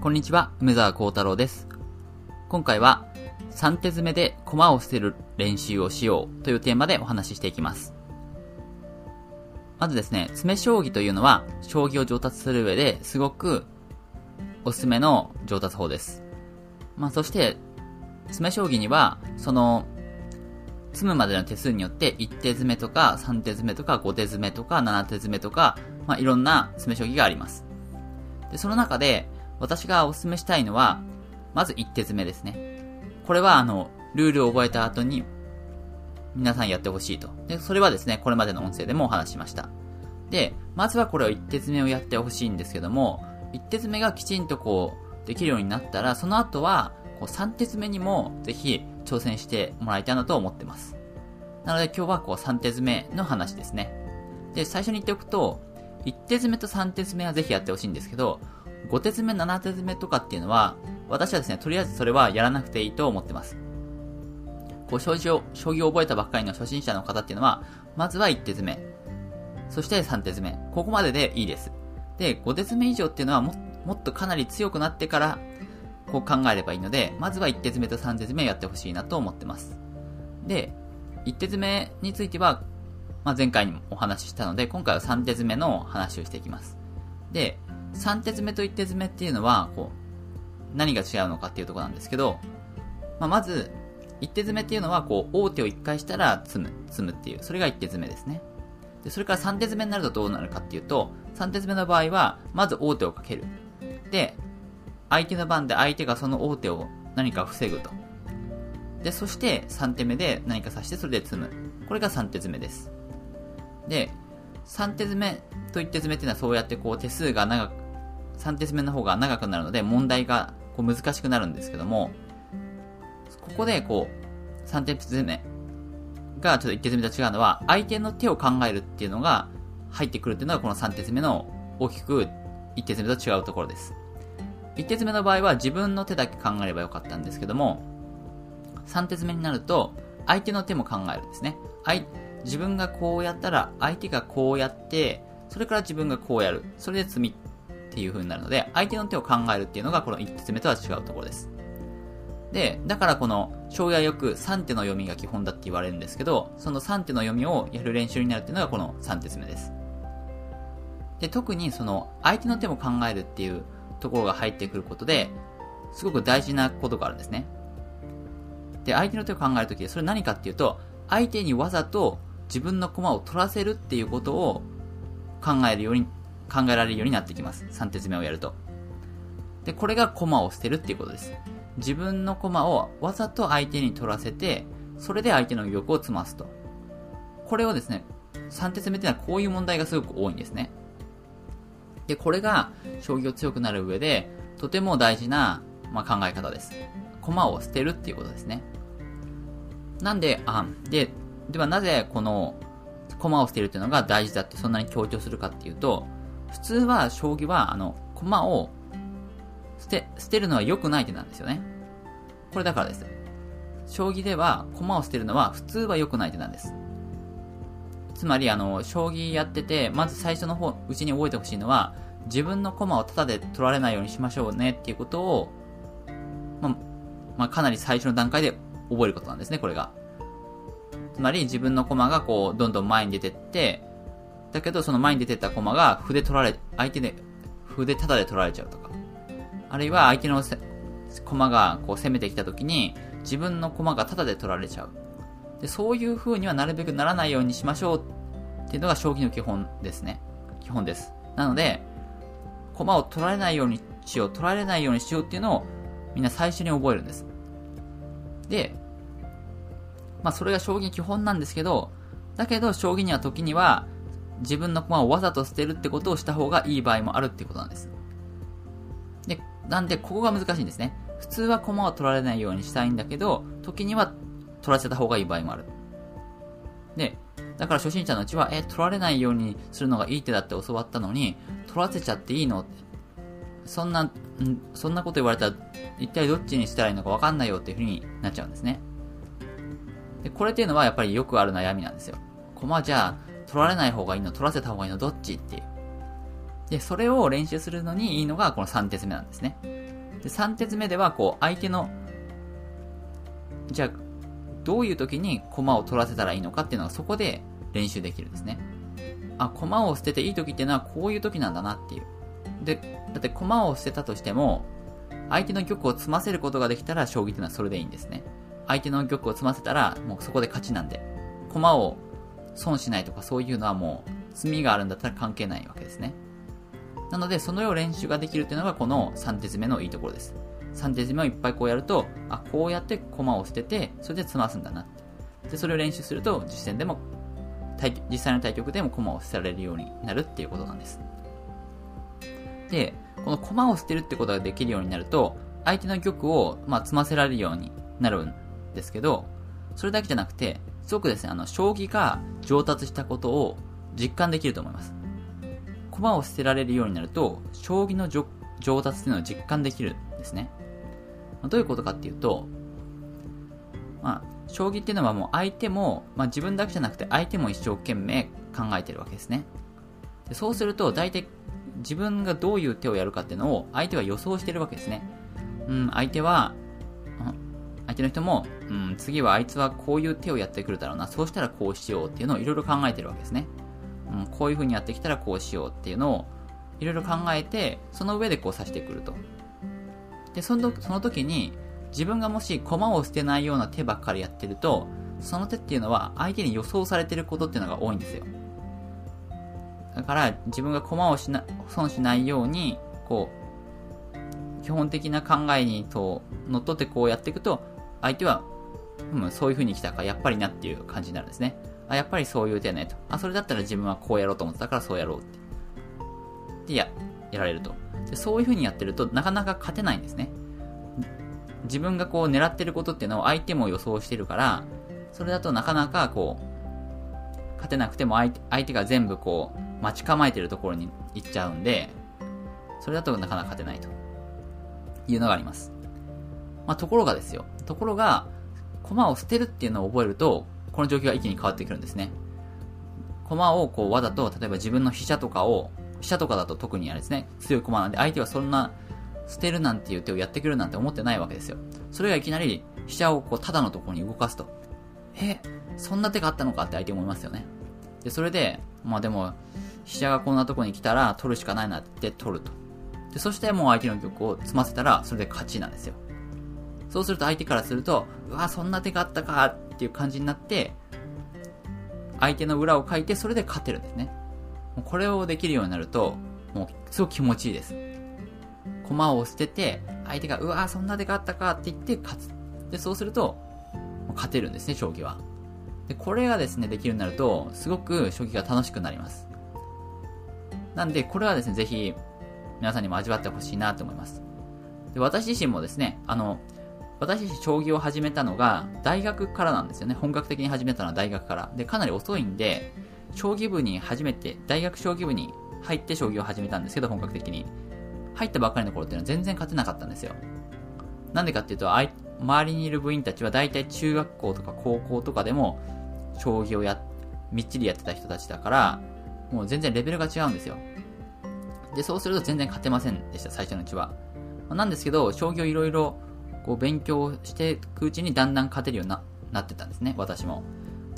こんにちは、梅沢幸太郎です。今回は、3手詰めで駒を捨てる練習をしようというテーマでお話ししていきます。まずですね、詰将棋というのは、将棋を上達する上ですごくおすすめの上達法です。まあ、そして、詰将棋には、その、詰むまでの手数によって、1手詰めとか、3手詰めとか、5手詰めとか、7手詰めとか、まあ、いろんな詰将棋があります。で、その中で、私がお勧めしたいのは、まず1手詰めですね。これは、あの、ルールを覚えた後に、皆さんやってほしいと。で、それはですね、これまでの音声でもお話しました。で、まずはこれを1手詰めをやってほしいんですけども、1手詰めがきちんとこう、できるようになったら、その後は、こう3手詰めにも、ぜひ、挑戦してもらいたいなと思ってます。なので今日はこう3手詰めの話ですね。で、最初に言っておくと、1手詰めと3手詰めはぜひやってほしいんですけど、5手詰め、7手詰めとかっていうのは、私はですね、とりあえずそれはやらなくていいと思ってます。こう、将棋を、将棋を覚えたばっかりの初心者の方っていうのは、まずは1手詰め、そして3手詰め、ここまででいいです。で、5手詰め以上っていうのはも、もっとかなり強くなってから、こう考えればいいので、まずは1手詰めと3手詰めやってほしいなと思ってます。で、1手詰めについては、まあ、前回にもお話ししたので、今回は3手詰めの話をしていきます。で、3手詰めと1手詰めっていうのは、こう、何が違うのかっていうところなんですけど、まあ、まず、1手詰めっていうのは、こう、大手を1回したら詰む、詰むっていう、それが1手詰めですね。で、それから3手詰めになるとどうなるかっていうと、3手詰めの場合は、まず大手をかける。で、相手の番で相手がその大手を何か防ぐと。で、そして3手目で何か指してそれで詰む。これが3手詰めです。で、3手詰めと1手詰めっていうのはそうやってこう手数が長く、3手詰めの方が長くなるので問題がこう難しくなるんですけども、ここでこう、3手詰めがちょっと1手詰めと違うのは、相手の手を考えるっていうのが入ってくるっていうのがこの3手詰めの大きく1手詰めと違うところです。1手詰めの場合は自分の手だけ考えればよかったんですけども、3手詰めになると、相手の手も考えるんですね。自分がこうやったら、相手がこうやって、それから自分がこうやる。それで詰みっていう風になるので、相手の手を考えるっていうのがこの1手詰めとは違うところです。で、だからこの、将棋はよく3手の読みが基本だって言われるんですけど、その3手の読みをやる練習になるっていうのがこの3手詰めです。で、特にその、相手の手も考えるっていうところが入ってくることで、すごく大事なことがあるんですね。で、相手の手を考えるとき、それ何かっていうと、相手にわざと自分の駒を取らせるっていうことを考えるように、考えられるようになってきます。3手詰めをやると。で、これが駒を捨てるっていうことです。自分の駒をわざと相手に取らせて、それで相手の玉を詰ますと。これをですね、3手詰めっていうのはこういう問題がすごく多いんですね。で、これが将棋を強くなる上で、とても大事な、まあ、考え方です。駒を捨てるっていうことですね。なんで、あ、で、ではなぜこの駒を捨てるっていうのが大事だってそんなに強調するかっていうと、普通は将棋はあの、駒を捨て、捨てるのは良くない手なんですよね。これだからです。将棋では駒を捨てるのは普通は良くない手なんです。つまりあの、将棋やってて、まず最初の方、うちに覚えてほしいのは、自分の駒をタダで取られないようにしましょうねっていうことを、まあ、まあ、かなり最初の段階で覚えることなんですね、これが。つまり自分の駒がこう、どんどん前に出てって、だけどその前に出てった駒が歩で取られ、相手で、歩でタダで取られちゃうとか。あるいは相手の駒がこう攻めてきた時に、自分の駒がタダで取られちゃう。で、そういう風にはなるべくならないようにしましょうっていうのが将棋の基本ですね。基本です。なので、駒を取られないようにしよう、取られないようにしようっていうのをみんな最初に覚えるんです。で、まあそれが将棋基本なんですけど、だけど将棋には時には自分の駒をわざと捨てるってことをした方がいい場合もあるってことなんです。で、なんでここが難しいんですね。普通は駒を取られないようにしたいんだけど、時には取らせた方がいい場合もある。で、だから初心者のうちは、え、取られないようにするのがいい手だって教わったのに、取らせちゃっていいのそんな、んそんなこと言われたら、一体どっちにしたらいいのか分かんないよっていう風になっちゃうんですね。で、これっていうのはやっぱりよくある悩みなんですよ。駒じゃあ、取られない方がいいの取らせた方がいいのどっちっていう。で、それを練習するのにいいのがこの3手詰めなんですね。で、3手詰めでは、こう、相手の、じゃあ、どういう時に駒を取らせたらいいのかっていうのがそこで練習できるんですね。あ、駒を捨てていい時っていうのはこういう時なんだなっていう。で、だって駒を捨てたとしても、相手の玉を詰ませることができたら将棋っていうのはそれでいいんですね。相手の玉を詰ませたらもうそこで勝ちなんで、駒を損しないとかそういうのはもう詰みがあるんだったら関係ないわけですね。なので、そのよう練習ができるっていうのがこの3手詰めのいいところです。3手詰めをいっぱいこうやると、あ、こうやって駒を捨てて、それで詰ますんだな。で、それを練習すると、実戦でも、実際の対局でも駒を捨てられるようになるっていうことなんです。で、この駒を捨てるってことができるようになると、相手の玉を、まあ、詰ませられるようになるんですけど、それだけじゃなくて、すごくですね、あの、将棋が上達したことを実感できると思います。駒を捨てられるようになると、将棋の上達っていうのを実感できるんですね。どういうことかっていうと、まあ、将棋っていうのはもう相手も、まあ、自分だけじゃなくて相手も一生懸命考えてるわけですね。でそうすると、大体自分がどういう手をやるかっていうのを相手は予想してるわけですね。うん、相手は、相手の人も、うん、次はあいつはこういう手をやってくるだろうな、そうしたらこうしようっていうのをいろいろ考えてるわけですね。うん、こういう風にやってきたらこうしようっていうのをいろいろ考えて、その上でこう指してくると。で、そのその時に、自分がもし駒を捨てないような手ばっかりやってると、その手っていうのは相手に予想されてることっていうのが多いんですよ。だから自分が駒をしな損しないように、こう、基本的な考えにと乗っ取ってこうやっていくと、相手は、うん、そういう風に来たか、やっぱりなっていう感じになるんですね。あ、やっぱりそういう手ねと。あ、それだったら自分はこうやろうと思ってたからそうやろうって。で、や、やられると。でそういう風にやってると、なかなか勝てないんですね。自分がこう狙ってることっていうのを相手も予想してるから、それだとなかなかこう、勝てなくても相手相手が全部こう、待ち構えてるところに行っちゃうんで、それだとなかなか勝てないというのがあります。まあ、ところがですよ。ところが、駒を捨てるっていうのを覚えると、この状況が一気に変わってくるんですね。駒をこうわざと、例えば自分の飛車とかを、飛車とかだと特にあれですね、強い駒なんで、相手はそんな捨てるなんていう手をやってくるなんて思ってないわけですよ。それがいきなり飛車をこうただのところに動かすと。え、そんな手があったのかって相手思いますよね。で、それで、まあでも、飛車がこんなとこに来たら取るしかないなって取ると。で、そしてもう相手の玉を詰ませたら、それで勝ちなんですよ。そうすると相手からすると、うわ、そんな手があったかっていう感じになって、相手の裏を書いて、それで勝てるんですね。もうこれをできるようになると、もうすごく気持ちいいです。駒を捨てて、相手が、うわそんな手があったかって言って勝つ。で、そうすると、勝てるんですね、将棋は。で、これがですね、できるようになると、すごく将棋が楽しくなります。なんで、これはですね、ぜひ、皆さんにも味わってほしいなと思います。で、私自身もですね、あの、私自身将棋を始めたのが、大学からなんですよね。本格的に始めたのは大学から。で、かなり遅いんで、将棋部に初めて、大学将棋部に入って将棋を始めたんですけど、本格的に。入ったばっかりの頃っていうのは全然勝てなかったんですよ。なんでかっていうと、周りにいる部員たちは大体中学校とか高校とかでも、将棋をや、みっちりやってた人たちだから、もう全然レベルが違うんですよ。で、そうすると全然勝てませんでした、最初のうちは。なんですけど、将棋をいろいろこう勉強していくうちにだんだん勝てるようにななってたんですね、私も。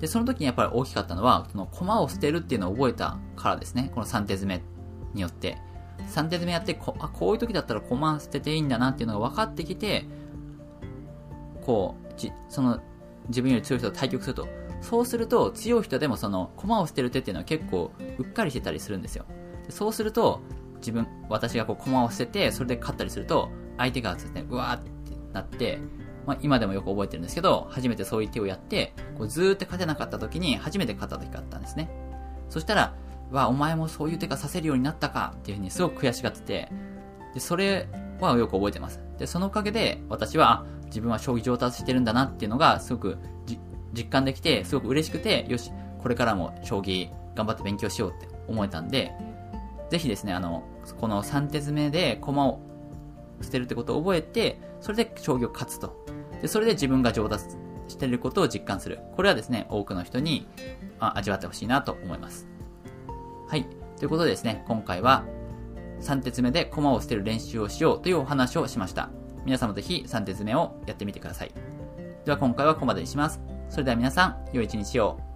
で、その時にやっぱり大きかったのは、その駒を捨てるっていうのを覚えたからですね、この3手詰めによって。3手詰めやってこあ、こういう時だったら駒捨てていいんだなっていうのが分かってきて、こう、じその自分より強い人と対局すると。そうすると強い人でもその駒を捨てる手っていうのは結構うっかりしてたりするんですよ。でそうすると自分、私がこう駒を捨ててそれで勝ったりすると相手がですね、うわーってなって、まあ、今でもよく覚えてるんですけど、初めてそういう手をやって、こうずーっと勝てなかった時に初めて勝った時があったんですね。そしたら、わ、お前もそういう手がさせるようになったかっていうふうにすごく悔しがってて、で、それはよく覚えてます。で、そのおかげで私は、自分は将棋上達してるんだなっていうのがすごく実感できて、すごく嬉しくて、よし、これからも将棋頑張って勉強しようって思えたんで、ぜひですね、あの、この3手詰めで駒を捨てるってことを覚えて、それで将棋を勝つと。で、それで自分が上達していることを実感する。これはですね、多くの人にま味わってほしいなと思います。はい。ということでですね、今回は3手詰めで駒を捨てる練習をしようというお話をしました。皆さんもぜひ3手詰めをやってみてください。では今回はここまでにします。それでは皆さん、良い一日を。